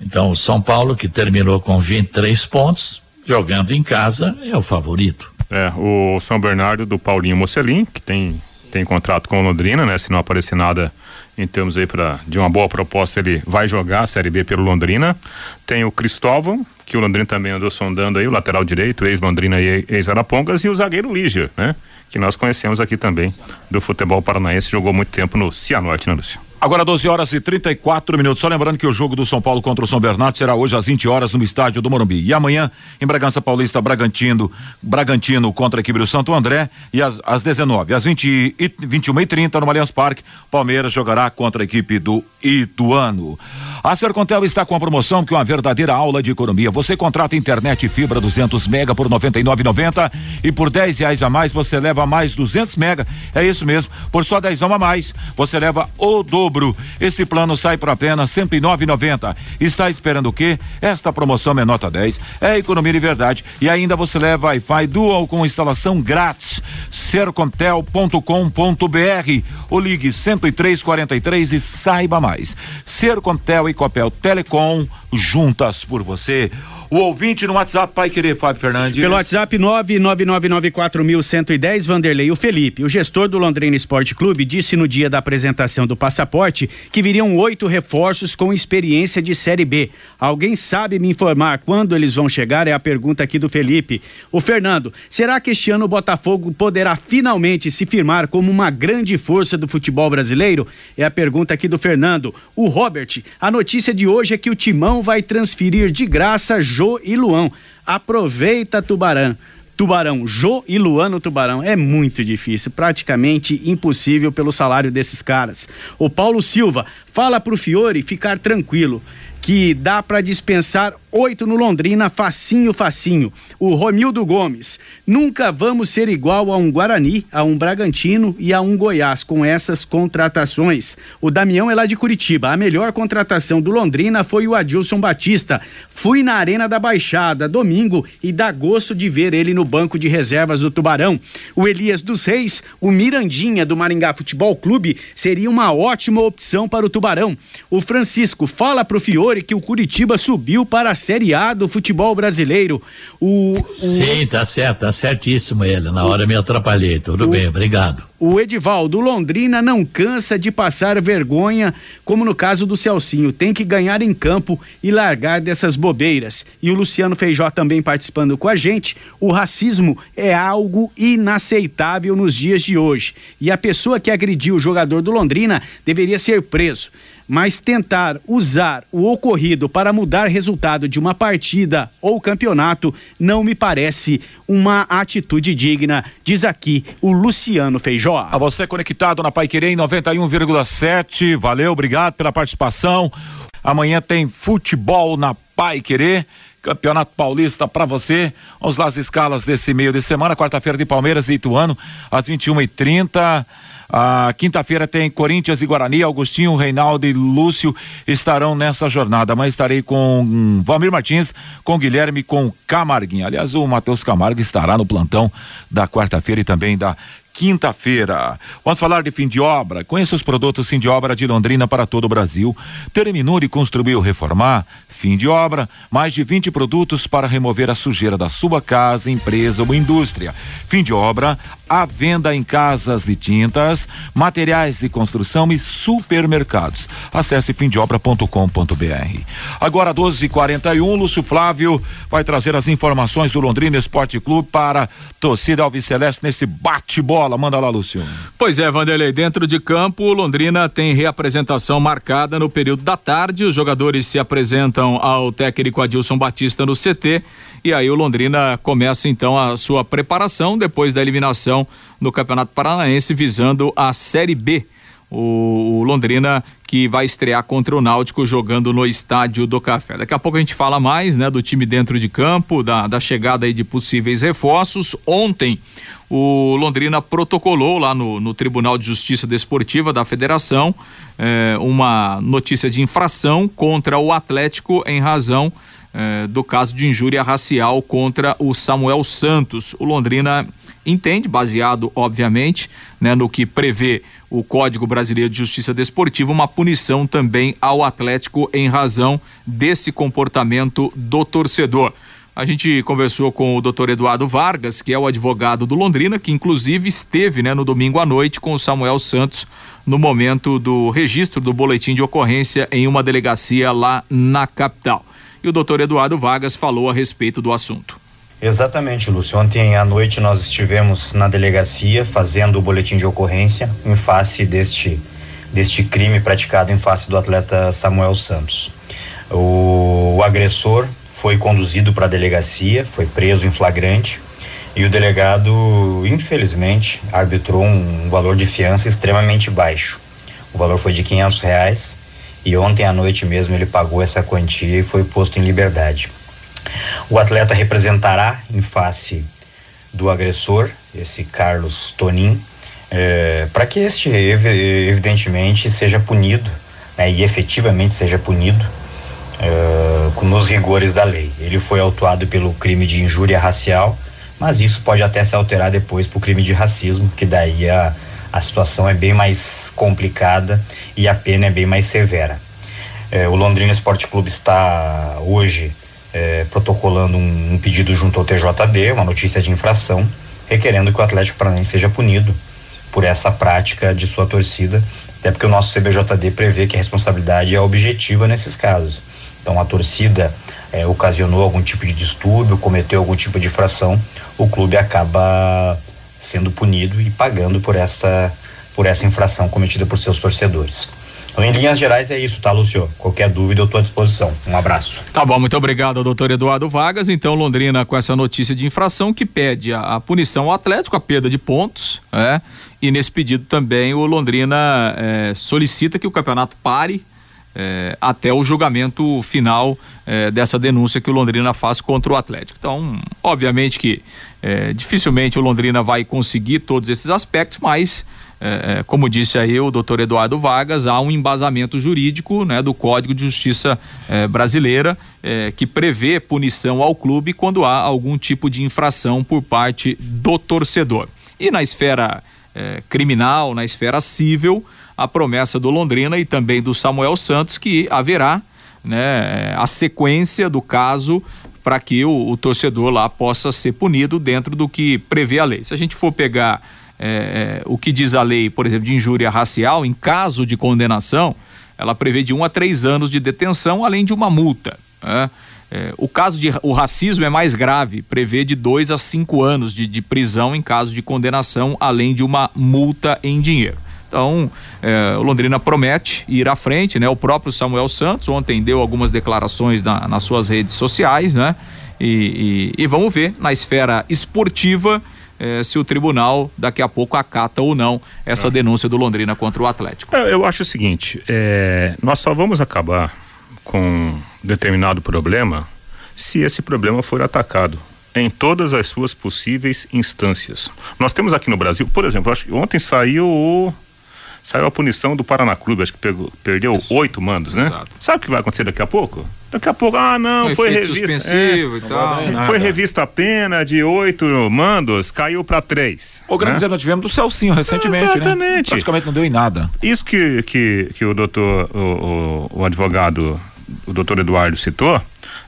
Então, o São Paulo, que terminou com 23 pontos, jogando em casa, é o favorito. É, o São Bernardo do Paulinho Mocelin, que tem, tem contrato com o Londrina, né? Se não aparecer nada em termos aí pra, de uma boa proposta, ele vai jogar a Série B pelo Londrina. Tem o Cristóvão, que o Londrina também andou sondando aí, o lateral direito, ex-Londrina e ex-Arapongas, e o zagueiro Lígia, né? Que nós conhecemos aqui também do futebol paranaense, jogou muito tempo no Cianorte, né, Lúcio? Agora 12 horas e 34 minutos. Só lembrando que o jogo do São Paulo contra o São Bernardo será hoje às 20 horas no estádio do Morumbi. E amanhã em Bragança Paulista, Bragantino, Bragantino contra a equipe do Santo André e às, às 19, às 20 e 21 e 30 no Allianz Parque, Palmeiras jogará contra a equipe do Ituano. A Sercontel está com a promoção que é uma verdadeira aula de economia. Você contrata internet fibra 200 mega por 99,90 e por 10 reais a mais você leva mais 200 mega. É isso mesmo. Por só 10 a mais você leva o dobro. Esse plano sai por apenas 109,90. Está esperando o quê? Esta promoção é nota 10. É economia de verdade e ainda você leva Wi-Fi Dual com instalação grátis. Sercontel.com.br ou ligue 10343 e saiba mais. Sercontel e Copel Telecom juntas por você. O ouvinte no WhatsApp, Pai Querer, Fábio Fernandes. Pelo WhatsApp 999941110, Vanderlei o Felipe. O gestor do Londrina Esporte Clube disse no dia da apresentação do passaporte que viriam oito reforços com experiência de Série B. Alguém sabe me informar quando eles vão chegar? É a pergunta aqui do Felipe. O Fernando, será que este ano o Botafogo poderá finalmente se firmar como uma grande força do futebol brasileiro? É a pergunta aqui do Fernando. O Robert, a notícia de hoje é que o Timão vai transferir de graça Jô e Luão. Aproveita Tubarão. Tubarão, Jô e Luano Tubarão. É muito difícil, praticamente impossível pelo salário desses caras. O Paulo Silva fala pro Fiore ficar tranquilo que dá para dispensar oito no Londrina, facinho, facinho. O Romildo Gomes, nunca vamos ser igual a um Guarani, a um Bragantino e a um Goiás com essas contratações. O Damião é lá de Curitiba. A melhor contratação do Londrina foi o Adilson Batista. Fui na Arena da Baixada domingo e dá gosto de ver ele no banco de reservas do Tubarão. O Elias dos Reis, o Mirandinha do Maringá Futebol Clube seria uma ótima opção para o Tubarão. O Francisco fala pro Fiore que o Curitiba subiu para a Série A do futebol brasileiro. O, o... Sim, tá certo, tá certíssimo ele. Na hora me atrapalhei. Tudo o... bem, obrigado. O Edivaldo Londrina não cansa de passar vergonha, como no caso do Celcinho. Tem que ganhar em campo e largar dessas bobeiras. E o Luciano Feijó também participando com a gente. O racismo é algo inaceitável nos dias de hoje. E a pessoa que agrediu o jogador do Londrina deveria ser preso mas tentar usar o ocorrido para mudar resultado de uma partida ou campeonato não me parece uma atitude digna, diz aqui o Luciano Feijó. A você conectado na Pai Querer em 91,7. Valeu, obrigado pela participação. Amanhã tem futebol na Pai Querer Campeonato Paulista para você. Vamos lá as escalas desse meio de semana, quarta-feira de Palmeiras e Ituano, às 21h30. A quinta-feira tem Corinthians e Guarani, Augustinho, Reinaldo e Lúcio estarão nessa jornada, mas estarei com Valmir Martins, com Guilherme, com Camarguinho. Aliás, o Matheus Camargo estará no plantão da quarta-feira e também da quinta-feira. Vamos falar de fim de obra. Conheça os produtos fim de obra de Londrina para todo o Brasil. Terminou de construir ou reformar? Fim de obra, mais de 20 produtos para remover a sujeira da sua casa, empresa ou indústria. Fim de obra, a venda em casas de tintas, materiais de construção e supermercados. Acesse fimdeobra.com.br. Agora 12:41, Lúcio Flávio vai trazer as informações do Londrina Esporte Clube para torcida Alves Celeste nesse bate-bola. Manda lá, Lúcio. Pois é, Vanderlei, dentro de campo, Londrina tem reapresentação marcada no período da tarde. Os jogadores se apresentam ao técnico Adilson Batista no CT. E aí o Londrina começa então a sua preparação depois da eliminação no Campeonato Paranaense visando a Série B. O, o, Londrina que vai estrear contra o Náutico jogando no Estádio do Café. Daqui a pouco a gente fala mais, né, do time dentro de campo, da, da chegada aí de possíveis reforços. Ontem o Londrina protocolou lá no, no Tribunal de Justiça Desportiva da Federação eh, uma notícia de infração contra o Atlético em razão eh, do caso de injúria racial contra o Samuel Santos. O Londrina entende, baseado, obviamente, né, no que prevê o Código Brasileiro de Justiça Desportiva, uma punição também ao Atlético em razão desse comportamento do torcedor. A gente conversou com o doutor Eduardo Vargas, que é o advogado do Londrina, que inclusive esteve né, no domingo à noite com o Samuel Santos no momento do registro do boletim de ocorrência em uma delegacia lá na capital. E o doutor Eduardo Vargas falou a respeito do assunto. Exatamente, Lúcio. Ontem à noite nós estivemos na delegacia fazendo o boletim de ocorrência em face deste, deste crime praticado em face do atleta Samuel Santos. O, o agressor foi conduzido para a delegacia, foi preso em flagrante e o delegado, infelizmente, arbitrou um, valor de fiança extremamente baixo. O valor foi de quinhentos reais e ontem à noite mesmo ele pagou essa quantia e foi posto em liberdade. O atleta representará em face do agressor, esse Carlos Tonin, eh, para que este evidentemente seja punido né, e efetivamente seja punido uh, nos rigores da lei. Ele foi autuado pelo crime de injúria racial, mas isso pode até se alterar depois para o crime de racismo, que daí a, a situação é bem mais complicada e a pena é bem mais severa. Uh, o Londrina Esporte Clube está hoje uh, protocolando um, um, pedido junto ao TJD, uma notícia de infração, requerendo que o Atlético Paranaense seja punido por essa prática de sua torcida, até porque o nosso CBJD prevê que a responsabilidade é objetiva nesses casos. Então a torcida é, ocasionou algum tipo de distúrbio, cometeu algum tipo de infração, o clube acaba sendo punido e pagando por essa por essa infração cometida por seus torcedores. Então, em linhas gerais é isso, tá, Lúcio? Qualquer dúvida eu estou à disposição. Um abraço. Tá bom, muito obrigado, doutor Eduardo Vargas. Então, Londrina com essa notícia de infração que pede a, a punição ao Atlético, a perda de pontos, é, e nesse pedido também o Londrina é, solicita que o campeonato pare é, até o julgamento final é, dessa denúncia que o Londrina faz contra o Atlético. Então, obviamente que é, dificilmente o Londrina vai conseguir todos esses aspectos, mas como disse aí o doutor Eduardo Vargas, há um embasamento jurídico né, do Código de Justiça brasileira que prevê punição ao clube quando há algum tipo de infração por parte do torcedor. E na esfera criminal, na esfera civil, a promessa do Londrina e também do Samuel Santos que haverá né, a sequência do caso para que o, o, torcedor lá possa ser punido dentro do que prevê a lei. Se a gente for pegar é, é, o que diz a lei, por exemplo, de injúria racial, em caso de condenação, ela prevê de um a três anos de detenção, além de uma multa. Né? É, o caso de o racismo é mais grave, prevê de dois a cinco anos de, de prisão em caso de condenação, além de uma multa em dinheiro. Então, é, o Londrina promete ir à frente, né? O próprio Samuel Santos ontem deu algumas declarações na, nas suas redes sociais, né? E, e, e vamos ver na esfera esportiva é, se o tribunal daqui a pouco acata ou não essa é. denúncia do Londrina contra o Atlético. É, eu acho o seguinte: é, nós só vamos acabar com determinado problema se esse problema for atacado em todas as suas possíveis instâncias. Nós temos aqui no Brasil, por exemplo, acho que ontem saiu o saiu a punição do Paraná Clube, acho que pegou, perdeu oito mandos, né? Exato. Sabe o que vai acontecer daqui a pouco? Daqui a pouco, ah, não, foi, foi revista. É, e tal. Foi revista a pena de oito mandos, caiu para três. O grande né? nós tivemos do Celcinho recentemente, né? Exatamente. Né? Praticamente não deu em nada. Isso que, que, que o doutor, o, o, o advogado, o doutor Eduardo citou,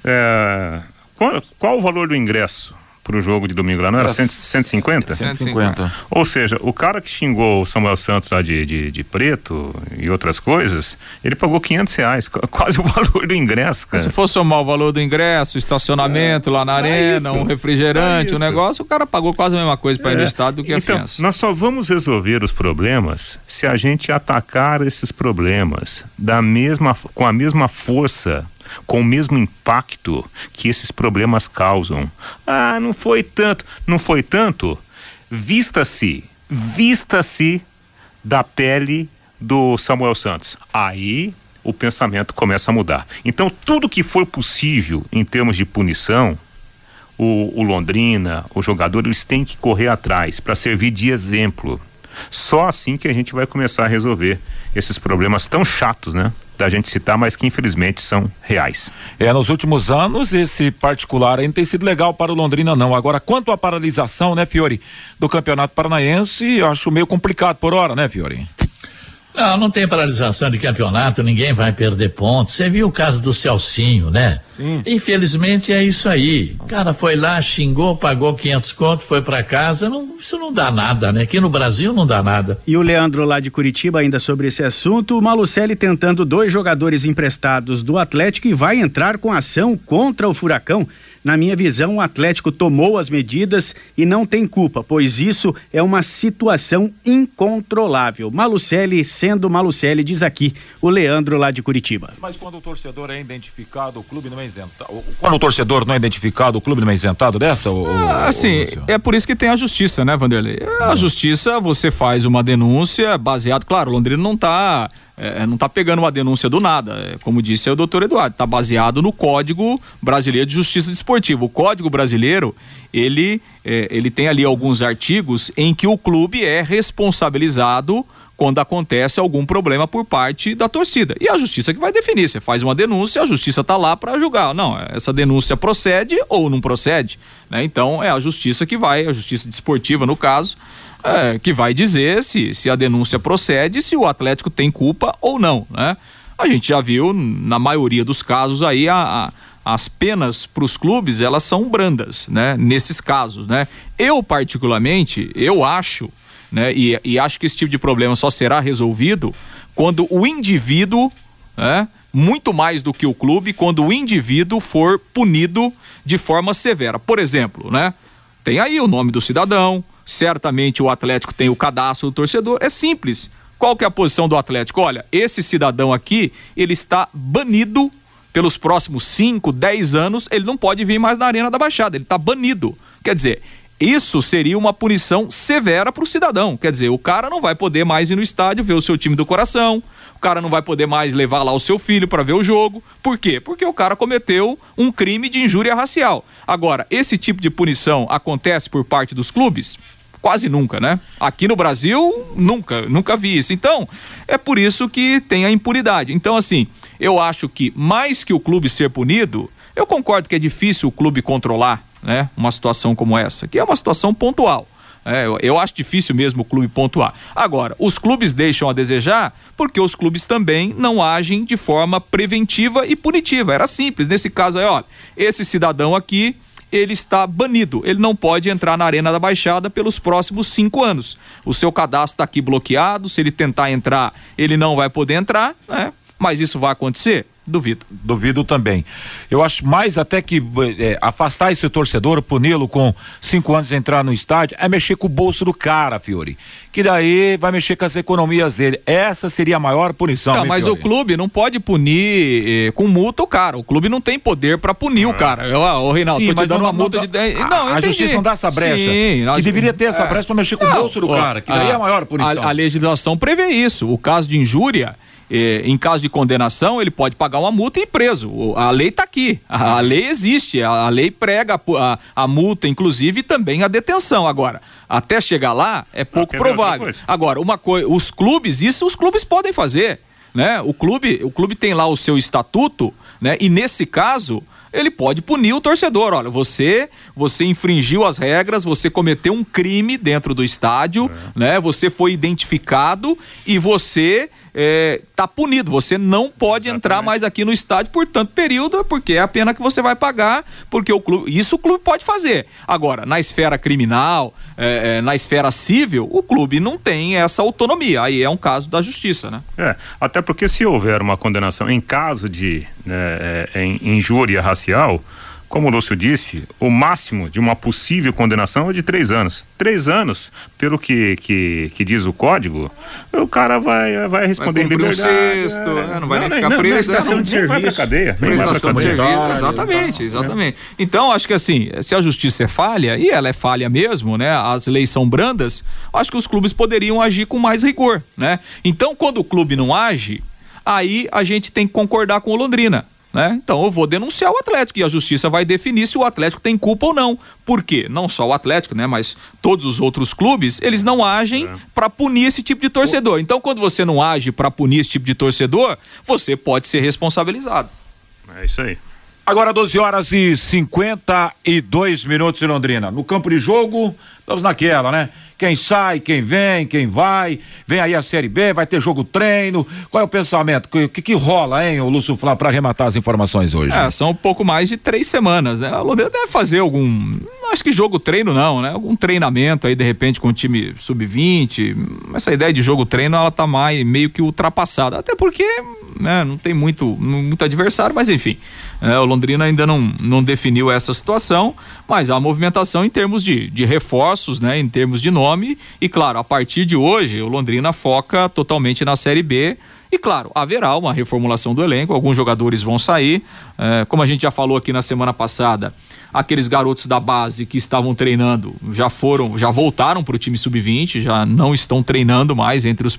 é, qual, qual o valor do ingresso? Para o jogo de domingo lá, não era, era 150? 150. Ou seja, o cara que xingou o Samuel Santos lá de, de, de preto e outras coisas, ele pagou 500 reais, quase o valor do ingresso, cara. Se for somar o valor do ingresso, estacionamento é, lá na é arena, isso, um refrigerante, é um negócio, o cara pagou quase a mesma coisa para ir no é. estado do que então, a fiança. Nós só vamos resolver os problemas se a gente atacar esses problemas da mesma, com a mesma força com o mesmo impacto que esses problemas causam. Ah, não foi tanto. Não foi tanto? Vista-se, vista-se da pele do Samuel Santos. Aí o pensamento começa a mudar. Então, tudo que for possível em termos de punição, o, o Londrina, o jogador, eles têm que correr atrás para servir de exemplo. Só assim que a gente vai começar a resolver esses problemas tão chatos, né? Da gente citar, mas que infelizmente são reais. É, nos últimos anos, esse particular ainda tem sido legal para o Londrina, não. Agora, quanto à paralisação, né, Fiore, do Campeonato Paranaense, eu acho meio complicado por hora, né, Fiore? Não, não tem paralisação de campeonato, ninguém vai perder pontos. Você viu o caso do Celcinho, né? Sim. Infelizmente é isso aí. O cara foi lá, xingou, pagou 500 contos, foi para casa. Não, isso não dá nada, né? Aqui no Brasil não dá nada. E o Leandro lá de Curitiba, ainda sobre esse assunto, o Malucelli tentando dois jogadores emprestados do Atlético e vai entrar com ação contra o Furacão. Na minha visão, o Atlético tomou as medidas e não tem culpa, pois isso é uma situação incontrolável. Malucelli sendo Malucelli, diz aqui o Leandro lá de Curitiba. Mas quando o torcedor é identificado, o clube não é isentado. Quando o torcedor não é identificado, o clube não é isentado dessa? Ou, ah, assim, é por isso que tem a justiça, né, Vanderlei? A justiça, você faz uma denúncia baseado, claro, o Londrina não está é, é, não está pegando uma denúncia do nada. É, como disse o doutor Eduardo, está baseado no Código Brasileiro de Justiça Desportiva. O Código Brasileiro, ele, é, ele tem ali alguns artigos em que o clube é responsabilizado quando acontece algum problema por parte da torcida. E a justiça que vai definir. Você faz uma denúncia, a justiça está lá para julgar. Não, essa denúncia procede ou não procede. Né? Então é a justiça que vai, a justiça desportiva, no caso, é, que vai dizer se, se a denúncia procede, se o Atlético tem culpa ou não, né? A gente já viu, na maioria dos casos aí, a, a as penas para os clubes, elas são brandas, né? Nesses casos, né? Eu, particularmente, eu acho, né? E, e acho que esse tipo de problema só será resolvido quando o indivíduo, né? Muito mais do que o clube, quando o indivíduo for punido de forma severa. Por exemplo, né? Tem aí o nome do cidadão, certamente o Atlético tem o cadastro do torcedor. É simples. Qual que é a posição do Atlético? Olha, esse cidadão aqui, ele está banido pelos próximos 5, 10 anos, ele não pode vir mais na Arena da Baixada, ele está banido. Quer dizer, isso seria uma punição severa para o cidadão. Quer dizer, o cara não vai poder mais ir no estádio ver o seu time do coração, o cara não vai poder mais levar lá o seu filho para ver o jogo. Por quê? Porque o cara cometeu um crime de injúria racial. Agora, esse tipo de punição acontece por parte dos clubes? Quase nunca, né? Aqui no Brasil, nunca, nunca vi isso. Então, é por isso que tem a impunidade. Então, assim, eu acho que mais que o clube ser punido, eu concordo que é difícil o clube controlar, né? Uma situação como essa, que é uma situação pontual. É, eu, eu, acho difícil mesmo o clube pontuar. Agora, os clubes deixam a desejar porque os clubes também não agem de forma preventiva e punitiva. Era simples. Nesse caso aí, olha, esse cidadão aqui ele está banido. Ele não pode entrar na Arena da Baixada pelos próximos cinco anos. O seu cadastro está aqui bloqueado. Se ele tentar entrar, ele não vai poder entrar, né? Mas isso vai acontecer? Duvido. Duvido também. Eu acho mais até que é, afastar esse torcedor, puni-lo com cinco anos de entrar no estádio, é mexer com o bolso do cara, Fiore. Que daí vai mexer com as economias dele. Essa seria a maior punição. Não, mas Fiore? o clube não pode punir eh, com multa o cara. O clube não tem poder para punir ah. o cara. Eu, ô, Reinaldo, Sim, tô te dando uma multa de 10. Não, a, a justiça não dá essa brecha. Sim, que deveria ter essa é. brecha para mexer com não, o bolso do cara. Que daí é a maior punição. A, a legislação prevê isso. O caso de injúria eh, em caso de condenação, ele pode pagar uma multa e ir preso. A lei está aqui, a, lei existe, a, lei prega a, a, multa, inclusive, e também a detenção. Agora, até chegar lá é pouco provável. Agora, uma coisa, os clubes, isso os clubes podem fazer. Né? O clube, o clube tem lá o seu estatuto, né? E nesse caso, ele pode punir o torcedor. Olha, você, você infringiu as regras, você cometeu um crime dentro do estádio, é. né? Você foi identificado e você é, tá punido. Você não pode Exatamente. entrar mais aqui no estádio por tanto período, porque é a pena que você vai pagar, porque o clube. Isso o clube pode fazer. Agora, na esfera criminal, é, é, na esfera civil, o clube não tem essa autonomia. Aí é um caso da justiça, né? É, até porque se houver uma condenação em caso de né, é, em injúria racial como o Lúcio disse, o máximo de uma possível condenação é de três anos. Três anos, pelo que, que, que diz o código, o cara vai, vai responder vai em liberdade. Um sexto, é, não vai não, nem ficar não, preso. Não, não, de serviço. Vai pra cadeia. Prestação de serviço, exatamente, exatamente. Então, acho que assim, se a justiça é falha, e ela é falha mesmo, né? As leis são brandas, acho que os clubes poderiam agir com mais rigor, né? Então, quando o clube não age, aí a gente tem que concordar com o Londrina né? Então eu vou denunciar o Atlético e a justiça vai definir se o Atlético tem culpa ou não. Por quê? Não só o Atlético, né? Mas todos os outros clubes, eles não agem é. para punir esse tipo de torcedor. Então, quando você não age para punir esse tipo de torcedor, você pode ser responsabilizado. É isso aí. Agora 12 horas e 52 minutos em Londrina. No campo de jogo, estamos naquela, né? Quem sai, quem vem, quem vai. Vem aí a Série B, vai ter jogo treino. Qual é o pensamento? O que, que, rola, hein, o Lúcio Flá, para arrematar as informações hoje? É, são um pouco mais de três semanas, né? A Londrina deve fazer algum. Acho que jogo treino não, né? Algum treinamento aí, de repente, com o time sub-20. Essa ideia de jogo treino, ela tá mais, meio que ultrapassada. Até porque, né, não tem muito, muito adversário, mas enfim. É, o Londrina ainda não, não definiu essa situação, mas há movimentação em termos de, de reforços, né? Em termos de nome. E claro, a partir de hoje, o Londrina foca totalmente na Série B. E claro, haverá uma reformulação do elenco, alguns jogadores vão sair. É, como a gente já falou aqui na semana passada, aqueles garotos da base que estavam treinando já foram, já voltaram para o time sub-20, já não estão treinando mais entre os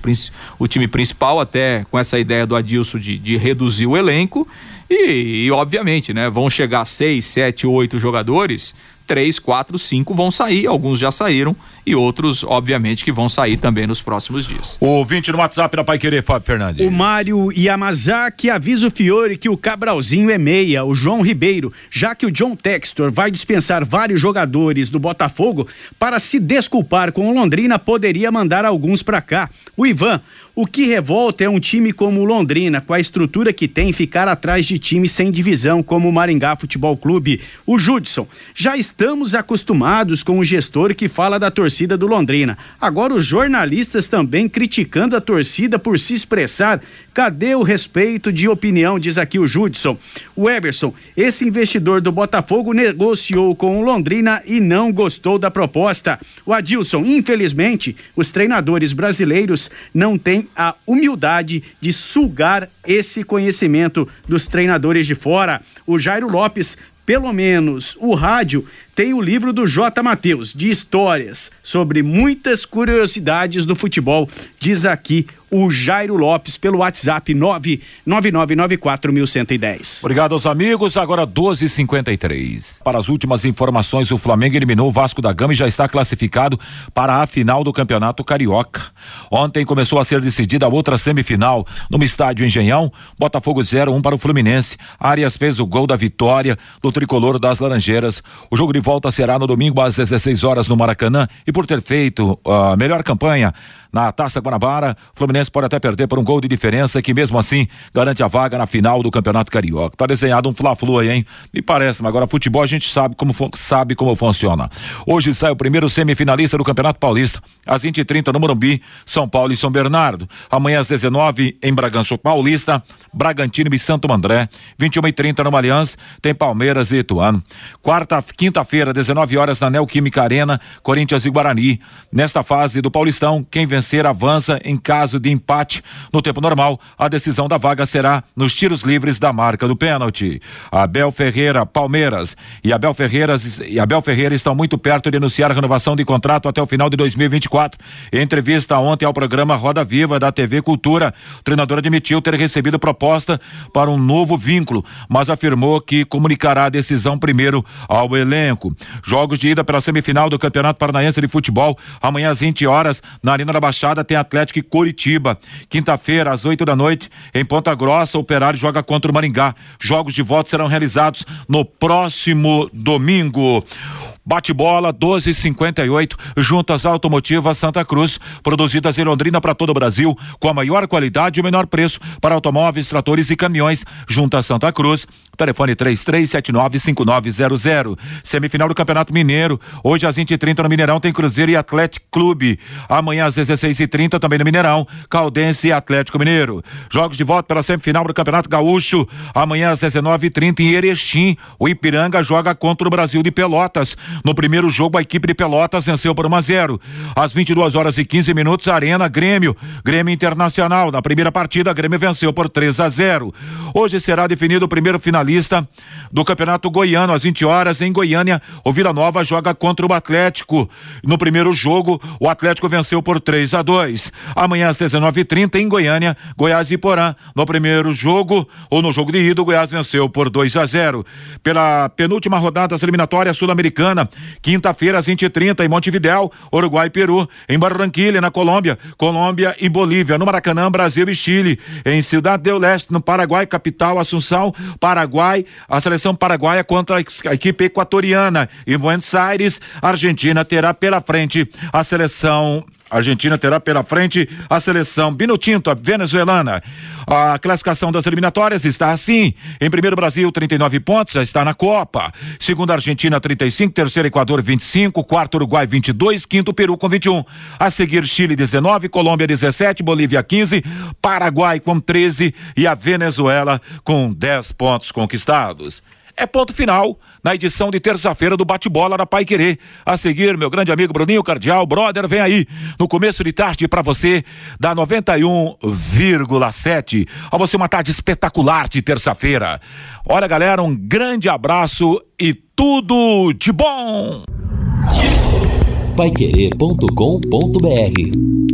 o time principal, até com essa ideia do Adilson de, de reduzir o elenco. E, e, obviamente, né, vão chegar seis, sete, oito jogadores três, quatro, cinco vão sair, alguns já saíram e outros, obviamente, que vão sair também nos próximos dias. O 20 no WhatsApp da Pai Querer, Fábio Fernandes. O Mário Yamazaki avisa o Fiore que o Cabralzinho é meia, o João Ribeiro, já que o John Textor vai dispensar vários jogadores do Botafogo para se desculpar com o Londrina, poderia mandar alguns para cá. O Ivan, o que revolta é um time como o Londrina, com a estrutura que tem, ficar atrás de times sem divisão, como o Maringá Futebol Clube. O Judson, já estamos acostumados com o gestor que fala da torcida do Londrina. Agora os jornalistas também criticando a torcida por se expressar. Cadê o respeito de opinião, diz aqui o Judson. O Everson, esse investidor do Botafogo negociou com o Londrina e não gostou da proposta. O Adilson, infelizmente, os treinadores brasileiros não têm a humildade de sugar esse conhecimento dos treinadores de fora. O Jairo Lopes pelo menos o rádio tem o livro do J. Matheus, de histórias sobre muitas curiosidades do futebol, diz aqui o Jairo Lopes pelo WhatsApp 99994110. Obrigado aos amigos, agora 12:53. Para as últimas informações, o Flamengo eliminou o Vasco da Gama e já está classificado para a final do Campeonato Carioca. Ontem começou a ser decidida a outra semifinal no estádio Engenhão, Botafogo 0-1 para o Fluminense. Arias fez o gol da vitória do tricolor das Laranjeiras. O jogo de volta será no domingo às 16 horas no Maracanã e por ter feito a melhor campanha na Taça Guanabara, Fluminense pode até perder por um gol de diferença que mesmo assim garante a vaga na final do Campeonato Carioca. Tá desenhado um fla-flu aí, hein? Me parece, mas agora futebol a gente sabe como sabe como funciona. Hoje sai o primeiro semifinalista do Campeonato Paulista, às 20h30 no Morumbi, São Paulo e São Bernardo. Amanhã às 19 em Bragança Paulista, Bragantino e Santo André. 21h30 no Aliança, tem Palmeiras e Ituano. Quarta, quinta-feira, 19 horas na Neoquímica Arena, Corinthians e Guarani. Nesta fase do Paulistão, quem vence vencer avança em caso de empate no tempo normal. A decisão da vaga será nos tiros livres da marca do pênalti. Abel Ferreira, Palmeiras e Abel Ferreira e Abel Ferreira estão muito perto de anunciar a renovação de contrato até o final de 2024. Em entrevista ontem ao programa Roda Viva da TV Cultura, o treinador admitiu ter recebido proposta para um novo vínculo, mas afirmou que comunicará a decisão primeiro ao elenco. Jogos de ida pela semifinal do Campeonato Paranaense de Futebol, amanhã às 20 horas, na Arena da Baixada, tem Atlético e Curitiba. Quinta-feira, às 8 da noite, em Ponta Grossa, o Operário joga contra o Maringá. Jogos de volta serão realizados no próximo domingo. Bate-bola 1258, juntas automotivas Santa Cruz, produzidas em Londrina para todo o Brasil, com a maior qualidade e o menor preço para automóveis, tratores e caminhões. Junta Santa Cruz, telefone 33795900. Semifinal do Campeonato Mineiro, hoje às 20h30 no Mineirão tem Cruzeiro e Atlético Clube. Amanhã às 16h30 também no Mineirão, Caldense e Atlético Mineiro. Jogos de volta pela semifinal do Campeonato Gaúcho, amanhã às 19h30 em Erechim. O Ipiranga joga contra o Brasil de Pelotas. No primeiro jogo, a equipe de Pelotas venceu por 1 a 0. Às 22 horas e 15 minutos, Arena Grêmio, Grêmio Internacional. Na primeira partida, Grêmio venceu por 3 a 0. Hoje será definido o primeiro finalista do Campeonato Goiano às 20 horas em Goiânia. O Vila Nova joga contra o Atlético. No primeiro jogo, o Atlético venceu por 3 a 2. Amanhã às 19h30 em Goiânia, Goiás e Porã. No primeiro jogo, ou no jogo de ida, o Goiás venceu por 2 a 0. Pela penúltima rodada das eliminatórias sul-americana, quinta-feira às 20h30 em Montevidéu, Uruguai e Peru. Em Barranquilha, na Colômbia, Colômbia e Bolívia. No Maracanã, Brasil e Chile. Em Cidade del Leste, no Paraguai, capital Assunção, Paraguai, a seleção paraguaia contra a equipe equatoriana. Em Buenos Aires, Argentina terá pela frente a seleção a Argentina terá pela frente a seleção Binotinto, a venezuelana. A classificação das eliminatórias está assim: em primeiro Brasil, 39 pontos, já está na Copa. Segundo Argentina, 35, terceiro Equador, 25, quarto Uruguai, 22, quinto Peru com 21. A seguir, Chile, 19, Colômbia, 17, Bolívia, 15, Paraguai com 13 e a Venezuela com 10 pontos conquistados é ponto final na edição de terça-feira do Bate-Bola da Pai Querer. A seguir, meu grande amigo Bruninho Cardial, brother, vem aí no começo de tarde para você da 91,7. A você uma tarde espetacular de terça-feira. Olha, galera, um grande abraço e tudo de bom. Paiquerê.com.br